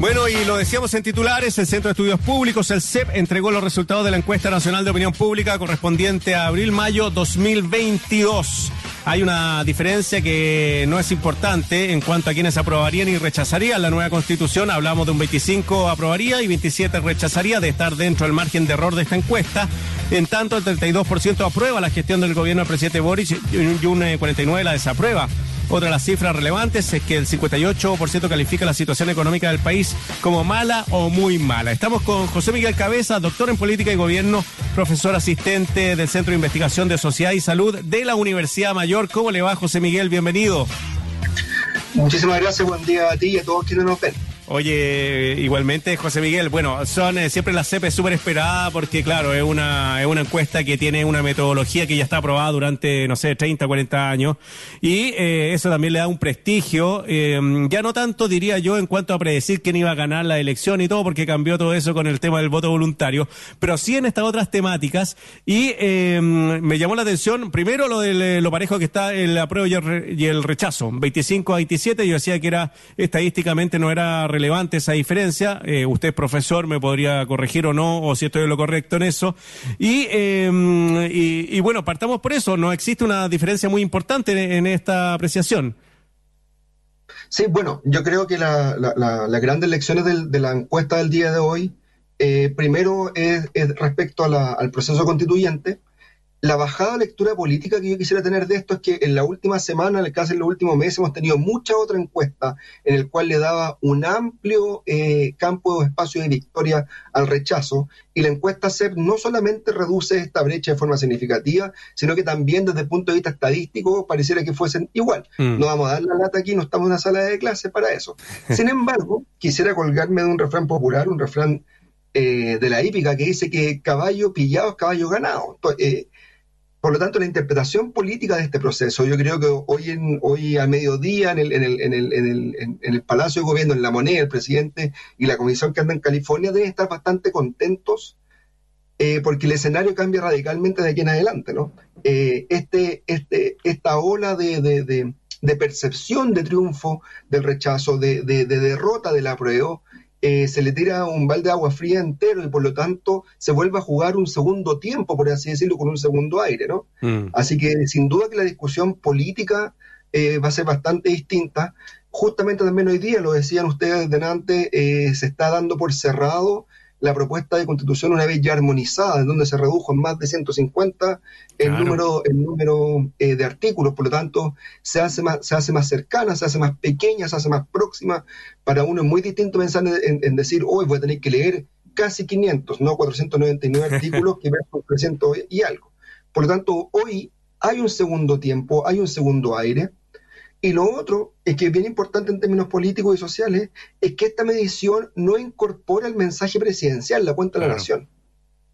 Bueno, y lo decíamos en titulares, el Centro de Estudios Públicos, el CEP, entregó los resultados de la encuesta nacional de opinión pública correspondiente a abril-mayo 2022. Hay una diferencia que no es importante en cuanto a quienes aprobarían y rechazarían la nueva constitución. Hablamos de un 25 aprobaría y 27 rechazaría de estar dentro del margen de error de esta encuesta. En tanto, el 32% aprueba la gestión del gobierno del presidente Boris y un 49% la desaprueba. Otra de las cifras relevantes es que el 58% califica la situación económica del país como mala o muy mala. Estamos con José Miguel Cabeza, doctor en política y gobierno, profesor asistente del Centro de Investigación de Sociedad y Salud de la Universidad Mayor. ¿Cómo le va, José Miguel? Bienvenido. Muchísimas gracias, buen día a ti y a todos quienes nos ven. Oye, igualmente, José Miguel, bueno, son eh, siempre la CEP es súper esperada porque, claro, es una, es una encuesta que tiene una metodología que ya está aprobada durante, no sé, 30, 40 años. Y eh, eso también le da un prestigio, eh, ya no tanto, diría yo, en cuanto a predecir quién iba a ganar la elección y todo, porque cambió todo eso con el tema del voto voluntario, pero sí en estas otras temáticas. Y me llamó la atención, primero, lo de lo parejo que está el apruebo y el rechazo, 25 a 27, yo decía que era estadísticamente no era relevante esa diferencia. Eh, usted, profesor, me podría corregir o no, o si estoy en lo correcto en eso. Y, em, y, bueno, partamos por eso. No existe una diferencia muy importante en, esta apreciación. Sí, bueno, yo creo que la, las grandes lecciones de la encuesta del día de hoy, eh, primero es, respecto al proceso constituyente, la bajada lectura política que yo quisiera tener de esto es que en la última semana, casi en los últimos meses, hemos tenido mucha otra encuesta en el cual le daba un amplio eh, campo de espacio de victoria al rechazo. Y la encuesta CEP no solamente reduce esta brecha de forma significativa, sino que también desde el punto de vista estadístico pareciera que fuesen igual. Mm. No vamos a dar la lata aquí, no estamos en una sala de clase para eso. Sin embargo, quisiera colgarme de un refrán popular, un refrán eh, de la hípica que dice que caballo pillado es caballo ganado. Eh, por lo tanto, la interpretación política de este proceso, yo creo que hoy, en, hoy a mediodía en el, en, el, en, el, en, el, en el Palacio de Gobierno, en la moneda, el presidente y la comisión que anda en California deben estar bastante contentos eh, porque el escenario cambia radicalmente de aquí en adelante. ¿no? Eh, este, este, esta ola de, de, de, percepción de triunfo, del rechazo, de, de derrota del apruebo, eh, se le tira un balde de agua fría entero y por lo tanto se vuelve a jugar un segundo tiempo, por así decirlo, con un segundo aire, ¿no? Mm. Así que sin duda que la discusión política eh, va a ser bastante distinta. Justamente también hoy día, lo decían ustedes delante, eh, se está dando por cerrado la propuesta de constitución una vez ya armonizada, en donde se redujo en más de 150 el número, el número eh, de artículos, por lo tanto se hace, más, se hace más cercana, se hace más pequeña, se hace más próxima. Para uno es muy distinto pensar en, decir, hoy voy a tener que leer casi 500, no 499 artículos que versus 300 y algo. Por lo tanto, hoy hay un segundo tiempo, hay un segundo aire, y lo otro, es que es bien importante en términos políticos y sociales, es que esta medición no incorpora el mensaje presidencial, la cuenta de la nación,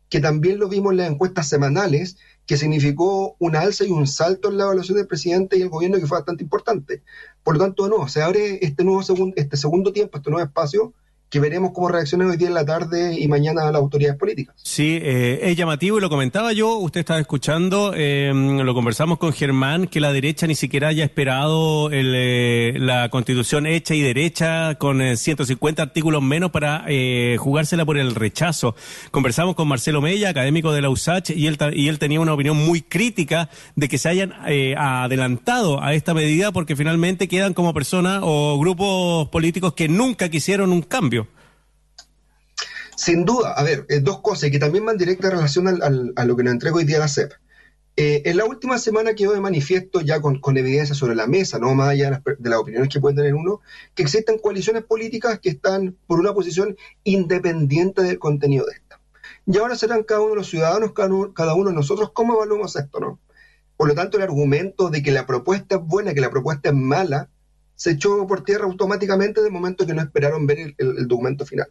que también lo vimos en las encuestas semanales, que significó un alza y un salto en la evaluación del presidente y el gobierno que fue bastante importante. Por lo tanto, no, se abre este nuevo segundo, este segundo tiempo, este nuevo espacio, que veremos cómo reaccionan hoy día en la tarde y mañana las autoridades políticas. Sí, eh, es llamativo y lo comentaba yo, usted estaba escuchando, eh, lo conversamos con Germán, que la derecha ni siquiera haya esperado el, eh, la constitución hecha y derecha con 150 artículos menos para jugársela por el rechazo. Conversamos con Marcelo Mella, académico de la USACH, y él, y él tenía una opinión muy crítica de que se hayan adelantado a esta medida porque finalmente quedan como personas o grupos políticos que nunca quisieron un cambio. Sin duda, a ver, eh, dos cosas que también van directa relación al, a lo que nos entrega hoy día la CEP. Eh, en la última semana quedó de manifiesto ya con, evidencia sobre la mesa, no más allá de las, opiniones que pueden tener uno, que existen coaliciones políticas que están por una posición independiente del contenido de esta. Y ahora serán cada uno de los ciudadanos, cada uno, cada uno de nosotros, cómo evaluamos esto, ¿no? Por lo tanto, el argumento de que la propuesta es buena, que la propuesta es mala, se echó por tierra automáticamente de momento que no esperaron ver el documento final.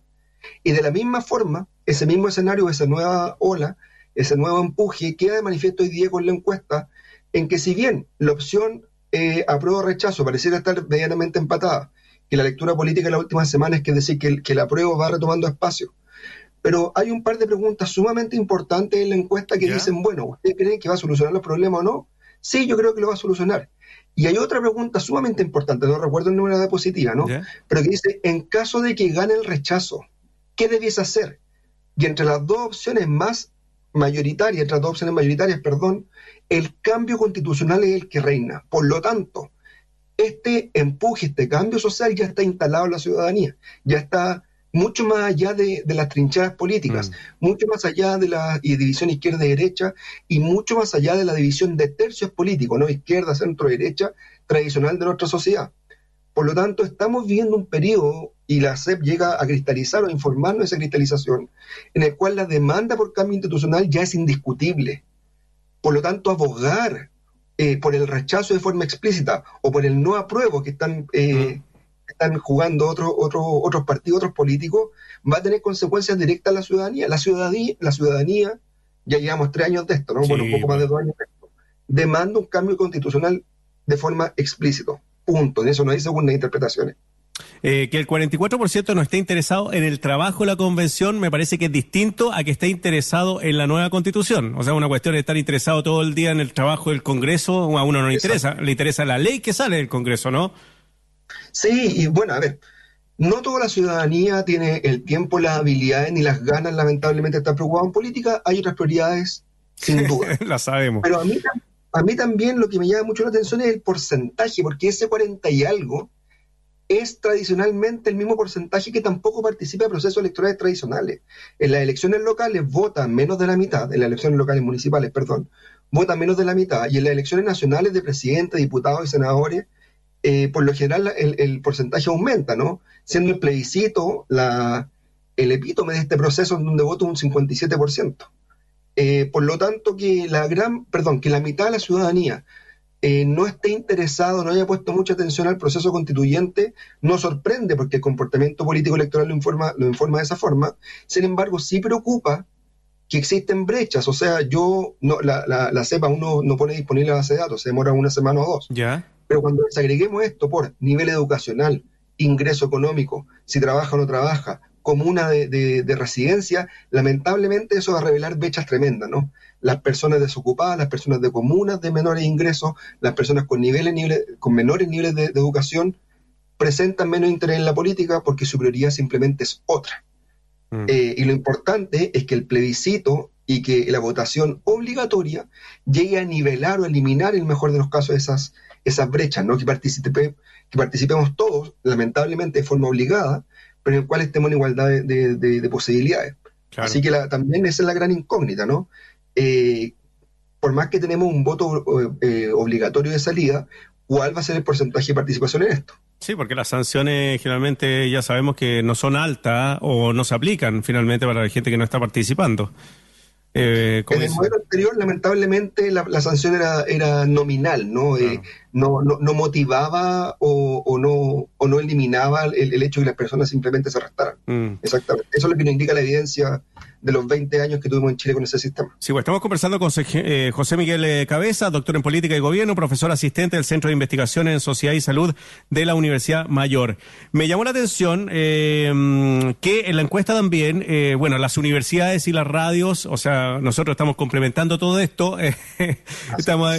Y de la misma forma, ese mismo escenario, esa nueva ola, ese nuevo empuje queda de manifiesto hoy día con la encuesta, en que si bien la opción eh, apruebo rechazo pareciera estar medianamente empatada, que la lectura política de la última semana es que decir que, que el apruebo va retomando espacio, pero hay un par de preguntas sumamente importantes en la encuesta que dicen, bueno, ¿usted cree que va a solucionar los problemas o no? Sí, yo creo que lo va a solucionar. Y hay otra pregunta sumamente importante, no recuerdo el número de diapositiva, ¿no? Pero que dice, en caso de que gane el rechazo, ¿qué debiese hacer? Y entre las dos opciones más mayoritarias, entre las dos opciones mayoritarias, perdón, el cambio constitucional es el que reina. Por lo tanto, este empuje, este cambio social ya está instalado en la ciudadanía, ya está mucho más allá de, las trinchadas políticas, mm. mucho más allá de la división izquierda-derecha y mucho más allá de la división de tercios políticos, ¿no? izquierda, centro-derecha, tradicional de nuestra sociedad. Por lo tanto, estamos viviendo un periodo, y la CEP llega a cristalizar o informarnos de esa cristalización, en el cual la demanda por cambio institucional ya es indiscutible. Por lo tanto, abogar eh, por el rechazo de forma explícita o por el no apruebo que están eh, mm están jugando otros otros partidos, otros políticos, va a tener consecuencias directas a la ciudadanía. La ciudadanía, la ciudadanía ya llevamos tres años de esto, ¿no? bueno, un poco más de dos años de esto. Demanda un cambio constitucional de forma explícita. Punto. En eso no hay segundas interpretaciones. Eh, que el 44% no esté interesado en el trabajo de la convención me parece que es distinto a que esté interesado en la nueva constitución. O sea, una cuestión de estar interesado todo el día en el trabajo del Congreso, a uno no le interesa, le interesa la ley que sale del Congreso, ¿no? Sí, y bueno, a ver, no toda la ciudadanía tiene el tiempo, las habilidades ni las ganas, lamentablemente, de estar preocupada en política. Hay otras prioridades, sin duda. las sabemos. Pero a mí, a mí también lo que me llama mucho la atención es el porcentaje, porque ese 40 y algo es tradicionalmente el mismo porcentaje que tampoco participa en procesos electorales tradicionales. En las elecciones locales vota menos de la mitad, en las elecciones locales municipales, perdón, vota menos de la mitad, y en las elecciones nacionales de presidentes, diputados y senadores eh, por lo general el, porcentaje aumenta, ¿no? Siendo el plebiscito la, el epítome de este proceso donde vota un 57%. Eh, por lo tanto, que la gran, perdón, que la mitad de la ciudadanía eh, no esté interesado, no haya puesto mucha atención al proceso constituyente, no sorprende porque el comportamiento político electoral lo informa, lo informa de esa forma. Sin embargo, sí preocupa que existen brechas. O sea, yo, no, la, la, la CEPA uno no pone disponible la base de datos, se demora una semana o dos. Pero cuando desagreguemos esto por nivel educacional, ingreso económico, si trabaja o no trabaja, comuna de, de, residencia, lamentablemente eso va a revelar brechas tremendas, ¿no? Las personas desocupadas, las personas de comunas de menores ingresos, las personas con, niveles, con menores niveles de, educación, presentan menos interés en la política porque su prioridad simplemente es otra. Mm. Eh, y lo importante es que el plebiscito y que la votación obligatoria llegue a nivelar o eliminar, en el mejor de los casos, esas, esas brechas, ¿no? Que, participe, que participemos todos, lamentablemente de forma obligada, pero en el cual estemos en igualdad de, posibilidades. Así que también esa es la gran incógnita, ¿no? Eh, por más que tenemos un voto eh, obligatorio de salida, ¿cuál va a ser el porcentaje de participación en esto? Sí, porque las sanciones generalmente ya sabemos que no son altas o no se aplican finalmente para la gente que no está participando. Eh, en el modelo anterior, lamentablemente, la, sanción era, era nominal, ¿no? Eh, no, no, no, motivaba o, o, no, o no eliminaba el, el, hecho de que las personas simplemente se arrestaran. Mm. Exactamente. Eso es lo que nos indica la evidencia de los 20 años que tuvimos en Chile con ese sistema. Sí, bueno, estamos conversando con eh, José Miguel eh, Cabeza, doctor en Política y Gobierno, profesor asistente del Centro de Investigación en Sociedad y Salud de la Universidad Mayor. Me llamó la atención eh, que en la encuesta también, bueno, las universidades y las radios, o sea, nosotros estamos complementando todo esto, estamos,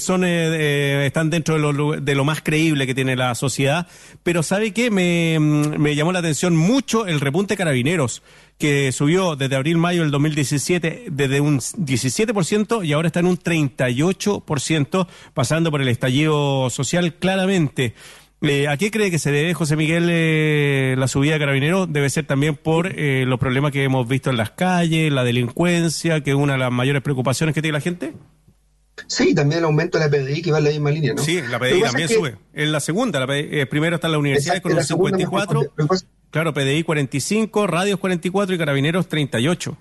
son, están dentro de lo, de lo, más creíble que tiene la sociedad, pero ¿sabe qué? Me, me llamó la atención mucho el repunte carabineros que subió desde abril-mayo del 2017 desde un 17% y ahora está en un 38%, pasando por el estallido social claramente. Eh, ¿A qué cree que se debe, José Miguel, eh, la subida de carabineros? Debe ser también por eh, los problemas que hemos visto en las calles, la delincuencia, que es una de las mayores preocupaciones que tiene la gente. Sí, también el aumento de la PDI que va en la misma línea, ¿no? Sí, la PDI también sube. En la segunda, la primero está en la universidad con un 54. Claro, PDI 45, Radios 44 y Carabineros 38.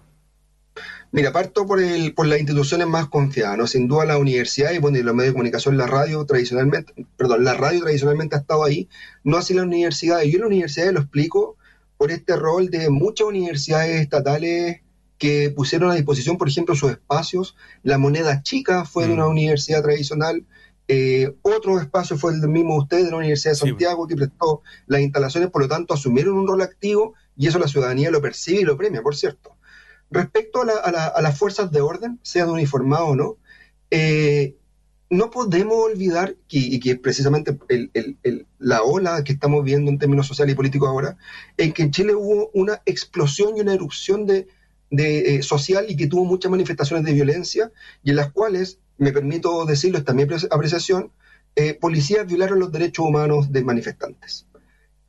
Mira, parto por, el, por las instituciones más confiadas, ¿no? Sin duda la universidad y, bueno, y los medios de comunicación, la radio tradicionalmente, perdón, la radio tradicionalmente ha estado ahí, no así la universidad. Y yo en la universidad lo explico por este rol de muchas universidades estatales que pusieron a disposición, por ejemplo, sus espacios. La moneda chica fue de una mm. universidad tradicional, eh, otro espacio fue el mismo usted de la Universidad de Santiago que prestó las instalaciones, por lo tanto asumieron un rol activo y eso la ciudadanía lo percibe y lo premia, por cierto. Respecto a, las fuerzas de orden, sean uniformadas o no, eh, no podemos olvidar, que, y que es precisamente la ola que estamos viendo en términos sociales y políticos ahora, en que en Chile hubo una explosión y una erupción de, eh, social y que tuvo muchas manifestaciones de violencia y en las cuales, me permito decirlo, esta mi apreciación, eh, policías violaron los derechos humanos de manifestantes.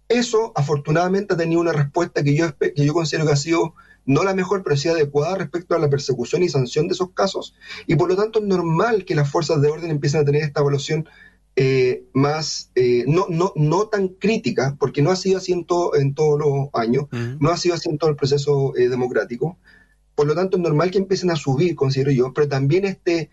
Eso, afortunadamente, ha tenido una respuesta que yo, que yo considero que ha sido no la mejor, pero sí adecuada respecto a la persecución y sanción de esos casos. Y por lo tanto es normal que las fuerzas de orden empiecen a tener esta evaluación eh, más, eh, no, no, no tan crítica, porque no ha sido así en, en todos los años, no ha sido así en todo el proceso eh, democrático. Por lo tanto es normal que empiecen a subir, considero yo, pero también este,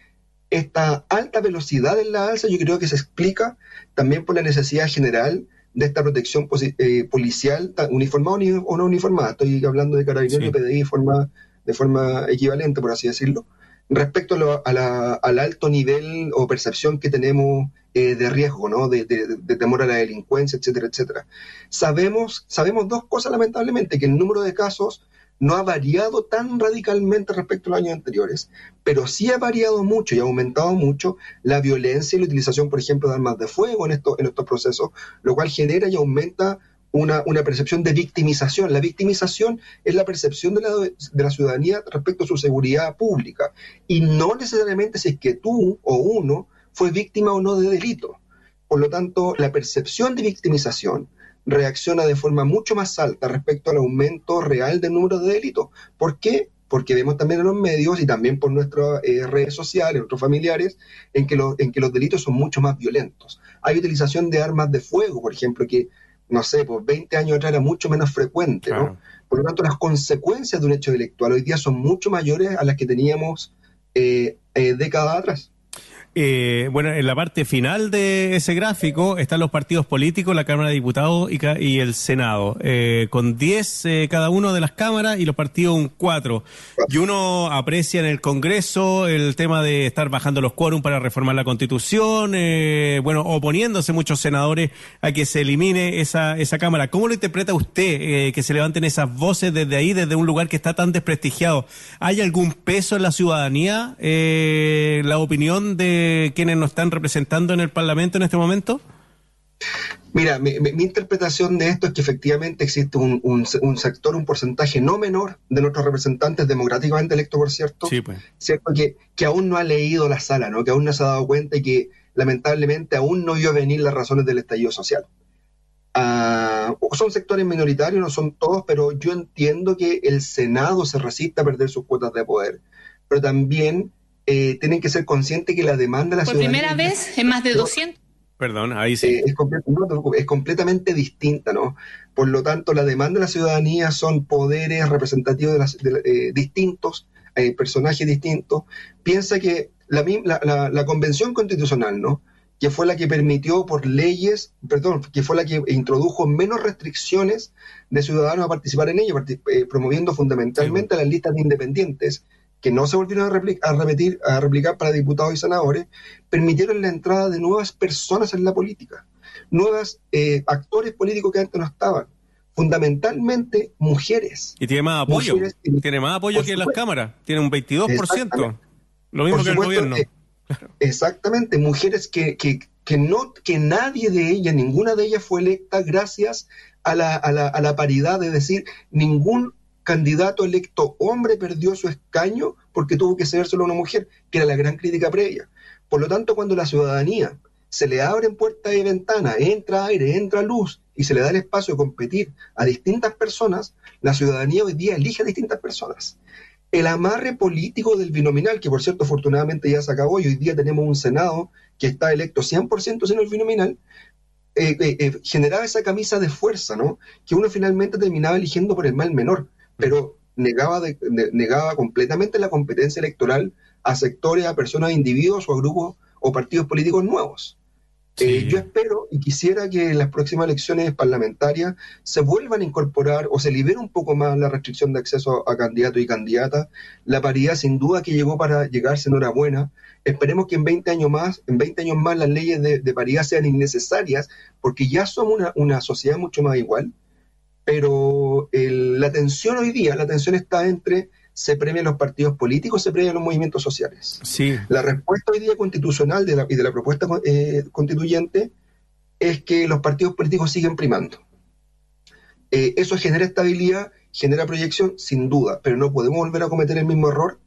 esta alta velocidad en la alza yo creo que se explica también por la necesidad general de esta protección eh, policial, uniformada o no uniformada, estoy hablando de carabineros y PDI de forma, de forma equivalente, por así decirlo, respecto al alto nivel o percepción que tenemos eh, de riesgo, ¿no? De, de, temor a la delincuencia, etcétera, etcétera. Sabemos, sabemos dos cosas, lamentablemente, que el número de casos no ha variado tan radicalmente respecto a los años anteriores, pero sí ha variado mucho y ha aumentado mucho la violencia y la utilización, por ejemplo, de armas de fuego en, esto, en estos procesos, lo cual genera y aumenta una, percepción de victimización. La victimización es la percepción de la, la ciudadanía respecto a su seguridad pública y no necesariamente si es que tú o uno fue víctima o no de delito. Por lo tanto, la percepción de victimización reacciona de forma mucho más alta respecto al aumento real del número de delitos. ¿Por qué? Porque vemos también en los medios y también por nuestras eh, redes sociales, nuestros familiares, en que, en que los delitos son mucho más violentos. Hay utilización de armas de fuego, por ejemplo, que, no sé, por 20 años atrás era mucho menos frecuente, ¿no? Por lo tanto, las consecuencias de un hecho delictual hoy día son mucho mayores a las que teníamos eh, eh, décadas atrás. Eh, bueno, en la parte final de ese gráfico están los partidos políticos, la Cámara de Diputados y, el Senado, eh, con 10 eh, cada uno de las cámaras y los partidos un 4. Y uno aprecia en el Congreso el tema de estar bajando los quórum para reformar la Constitución, bueno, oponiéndose muchos senadores a que se elimine esa, esa Cámara. ¿Cómo lo interpreta usted que se levanten esas voces desde ahí, desde un lugar que está tan desprestigiado? ¿Hay algún peso en la ciudadanía? la opinión de quienes nos están representando en el Parlamento en este momento? Mira, mi, interpretación de esto es que efectivamente existe un, sector, un porcentaje no menor de nuestros representantes democráticamente electos, por cierto, pues. ¿cierto? Que, que aún no ha leído la sala, ¿no? que aún no se ha dado cuenta y que lamentablemente aún no vio venir las razones del estallido social. Ah, son sectores minoritarios, no son todos, pero yo entiendo que el Senado se resiste a perder sus cuotas de poder, pero también eh, tienen que ser conscientes que la demanda de la Por primera vez en más de 200. Perdón, ahí sí. Eh, es, completamente distinta, ¿no? Por lo tanto, la demanda de la ciudadanía son poderes representativos de, las, eh, distintos, personajes distintos. Piensa que la, la, la, Convención Constitucional, ¿no? que fue la que permitió por leyes, perdón, que fue la que introdujo menos restricciones de ciudadanos a participar en ello, promoviendo fundamentalmente las listas de independientes, que no se volvieron a, repetir, a replicar para diputados y senadores, permitieron la entrada de nuevas personas en la política, nuevos eh, actores políticos que antes no estaban, fundamentalmente mujeres. Y tiene más apoyo, tiene más apoyo que en las cámaras, tiene un 22%, lo mismo que el gobierno. Exactamente, mujeres que, que, que, no, que nadie de ellas, ninguna de ellas fue electa gracias a la, a la, a la paridad, es decir, ningún candidato electo hombre perdió su escaño porque tuvo que cedérselo a una mujer, que era la gran crítica previa. Por lo tanto, cuando la ciudadanía se le abren puertas y ventanas, entra aire, entra luz y se le da el espacio de competir a distintas personas, la ciudadanía hoy día elige a distintas personas. El amarre político del binominal, que por cierto afortunadamente ya se acabó y hoy día tenemos un Senado que está electo 100% sin el binominal, eh, eh, eh, generaba esa camisa de fuerza, ¿no? Que uno finalmente terminaba eligiendo por el mal menor pero negaba, negaba completamente la competencia electoral a sectores, a personas, a individuos o a grupos o partidos políticos nuevos. Eh, yo espero y quisiera que en las próximas elecciones parlamentarias se vuelvan a incorporar o se libere un poco más la restricción de acceso a candidatos y candidatas. La paridad sin duda que llegó para llegarse enhorabuena. Esperemos que en 20 años más, en 20 años más las leyes de, paridad sean innecesarias porque ya somos una, una sociedad mucho más igual pero la tensión hoy día, la tensión está entre se premian los partidos políticos, se premian los movimientos sociales. Sí. La respuesta hoy día constitucional de la, y de la propuesta eh, constituyente es que los partidos políticos siguen primando. Eh, eso genera estabilidad, genera proyección, sin duda, pero no podemos volver a cometer el mismo error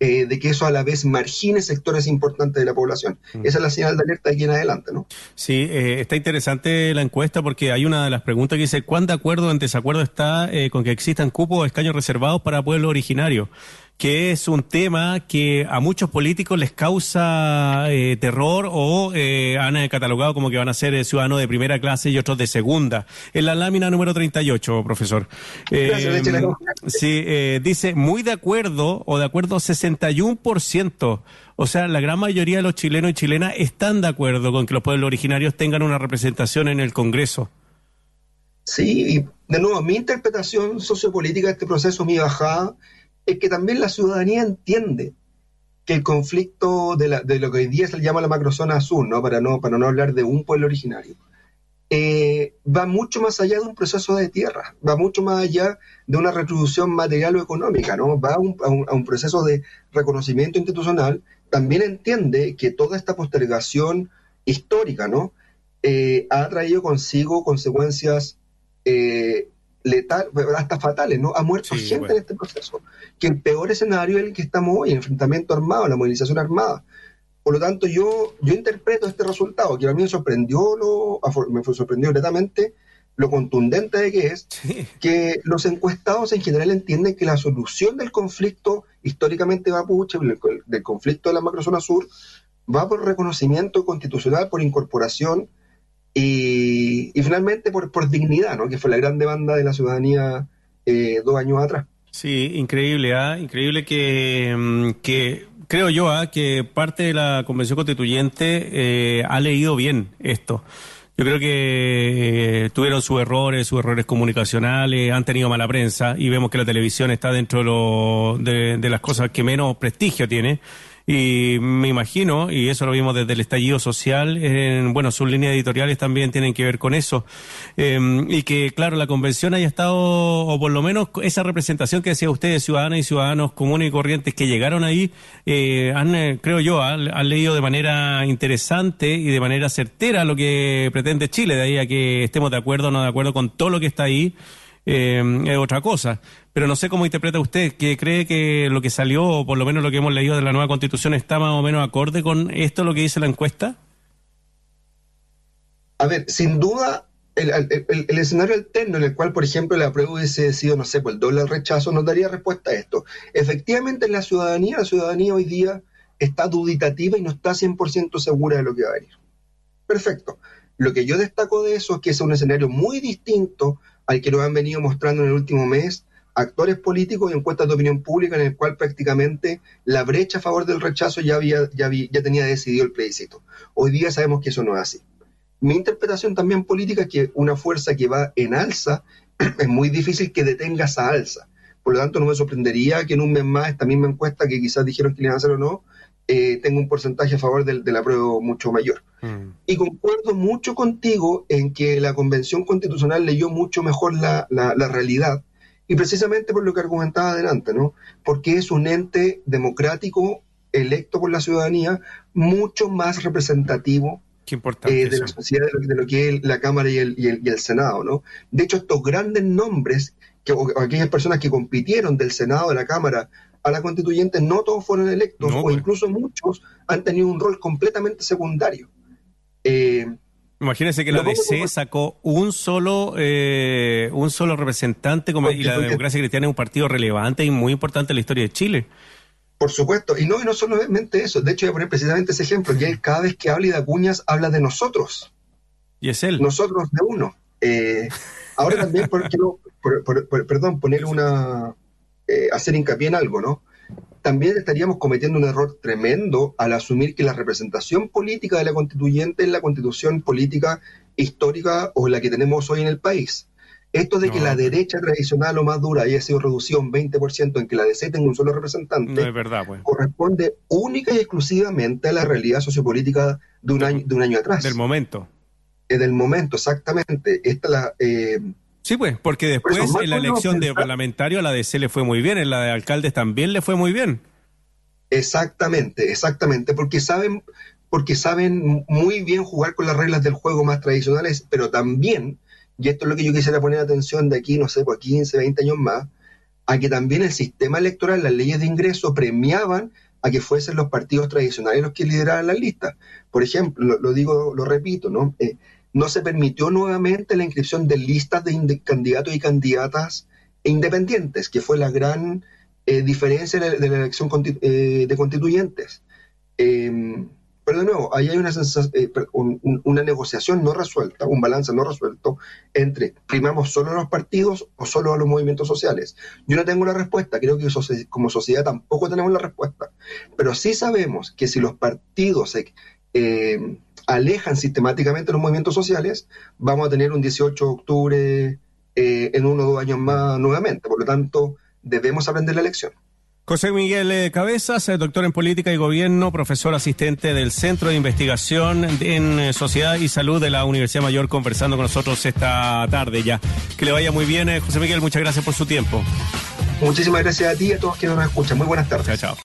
eh, de que eso a la vez margine sectores importantes de la población. Mm. Esa es la señal de alerta de aquí en adelante, ¿no? Sí, eh, está interesante la encuesta porque hay una de las preguntas que dice, ¿cuán de acuerdo o en desacuerdo está eh, con que existan cupos o escaños reservados para pueblos originarios? Que es un tema que a muchos políticos les causa eh, terror o eh, han catalogado como que van a ser eh, ciudadanos de primera clase y otros de segunda. En la lámina número 38, profesor. Eh, sí, dice muy de acuerdo o de acuerdo 61%. O sea, la gran mayoría de los chilenos y chilenas están de acuerdo con que los pueblos originarios tengan una representación en el Congreso. Sí, y de nuevo, mi interpretación sociopolítica de este proceso, mi bajada, es que también la ciudadanía entiende que el conflicto de, lo que hoy día se llama la macrozona azul, ¿no? Para, no, para no hablar de un pueblo originario, eh, va mucho más allá de un proceso de tierra, va mucho más allá de una retribución material o económica, ¿no? va a un, proceso de reconocimiento institucional, también entiende que toda esta postergación histórica ¿no? Eh, ha traído consigo consecuencias eh, letal, hasta fatales, ¿no? Ha muerto gente en este proceso. Que el peor escenario es el que estamos hoy, el enfrentamiento armado, la movilización armada. Por lo tanto, yo, yo interpreto este resultado, que a mí me sorprendió, lo, me sorprendió completamente lo contundente de que es, que los encuestados en general entienden que la solución del conflicto históricamente mapuche, del conflicto de la macrozona sur, va por reconocimiento constitucional, por incorporación y, finalmente por, por, dignidad, ¿no? que fue la gran demanda de la ciudadanía eh, dos años atrás. Sí, increíble, ¿ah? increíble que, mm, que creo yo ¿ah? que parte de la Convención Constituyente eh, ha leído bien esto. Yo creo que eh, tuvieron sus errores, sus errores comunicacionales, han tenido mala prensa y vemos que la televisión está dentro de, lo, de las cosas que menos prestigio tiene. Y me imagino, y eso lo vimos desde el estallido social, en, bueno, sus líneas editoriales también tienen que ver con eso. Em, y que, claro, la convención haya estado, o por lo menos esa representación que decía usted ciudadanas y ciudadanos comunes y corrientes que llegaron ahí, eh, han, eh, creo yo, han, han, leído de manera interesante y de manera certera lo que pretende Chile, de ahí a que estemos de acuerdo o no de acuerdo con todo lo que está ahí. Eh, es otra cosa. Pero no sé cómo interpreta usted, que cree que lo que salió, o por lo menos lo que hemos leído de la nueva constitución, está más o menos acorde con esto, lo que dice la encuesta. A ver, sin duda, el, escenario alterno en el cual, por ejemplo, la prueba hubiese sido, no sé, por el doble rechazo, nos daría respuesta a esto. Efectivamente, en la ciudadanía, la ciudadanía hoy día está duditativa y no está 100% segura de lo que va a venir. Perfecto. Lo que yo destaco de eso es que es un escenario muy distinto al que nos han venido mostrando en el último mes actores políticos y encuestas de opinión pública en el cual prácticamente la brecha a favor del rechazo ya, había, ya, ya tenía decidido el plebiscito. Hoy día sabemos que eso no es así. Mi interpretación también política es que una fuerza que va en alza es muy difícil que detenga esa alza. Por lo tanto, no me sorprendería que en un mes más esta misma encuesta que quizás dijeron que le iban a hacer o no, eh, tenga un porcentaje a favor del, del apruebo mucho mayor. Mm. Y concuerdo mucho contigo en que la Convención Constitucional leyó mucho mejor la, la, realidad, y precisamente por lo que argumentaba adelante, ¿no? Porque es un ente democrático electo por la ciudadanía mucho más representativo eh, de la sociedad de lo, que es la Cámara y el, y el, y el Senado, ¿no? De hecho, estos grandes nombres, que, o, aquellas personas que compitieron del Senado, de la Cámara, a la constituyente, no todos fueron electos, o pues. incluso muchos han tenido un rol completamente secundario. Eh, Imagínense que la DC sacó un solo eh, un solo representante como, y la democracia cristiana es un partido relevante y muy importante en la historia de Chile. Por supuesto, y no, y no solamente eso, de hecho voy a poner precisamente ese ejemplo, que él cada vez que habla y de Acuñas habla de nosotros. Y es él. Nosotros de uno. Eh, ahora también, por, perdón, poner una, eh, hacer hincapié en algo, ¿no? También estaríamos cometiendo un error tremendo al asumir que la representación política de la constituyente es la constitución política histórica o la que tenemos hoy en el país. Esto de que la derecha tradicional o más dura haya sido reducida un 20% en que la DC tenga un solo representante, es verdad, pues. corresponde única y exclusivamente a la realidad sociopolítica de un, año, de un año atrás. Del momento. del momento, exactamente. Esta la, eh, Sí, pues, porque después en la elección de parlamentario a la DC le fue muy bien, en la de alcaldes también le fue muy bien. Exactamente, exactamente, porque saben, porque saben muy bien jugar con las reglas del juego más tradicionales, pero también, y esto es lo que yo quisiera poner atención de aquí, no sé, por 15, 20 años más, a que también el sistema electoral, las leyes de ingreso premiaban a que fuesen los partidos tradicionales los que lideraran las listas. Por ejemplo, lo, digo, lo repito, ¿no? Eh, no se permitió nuevamente la inscripción de listas de candidatos y candidatas independientes, que fue la gran eh, diferencia de, la elección eh, de constituyentes. Em, pero de nuevo, ahí hay una, eh, una negociación no resuelta, un balance no resuelto entre primamos solo a los partidos o solo a los movimientos sociales. Yo no tengo la respuesta, creo que como sociedad tampoco tenemos la respuesta, pero sí sabemos que si los partidos em, alejan sistemáticamente los movimientos sociales, vamos a tener un 18 de octubre en uno o dos años más nuevamente. Por lo tanto, debemos aprender la lección. José Miguel eh, Cabezas, eh, doctor en política y gobierno, profesor asistente del Centro de Investigación en eh, Sociedad y Salud de la Universidad Mayor, conversando con nosotros esta tarde ya. Que le vaya muy bien, José Miguel, muchas gracias por su tiempo. Muchísimas gracias a ti y a todos quienes nos escuchan. Muy buenas tardes. Chao, chao.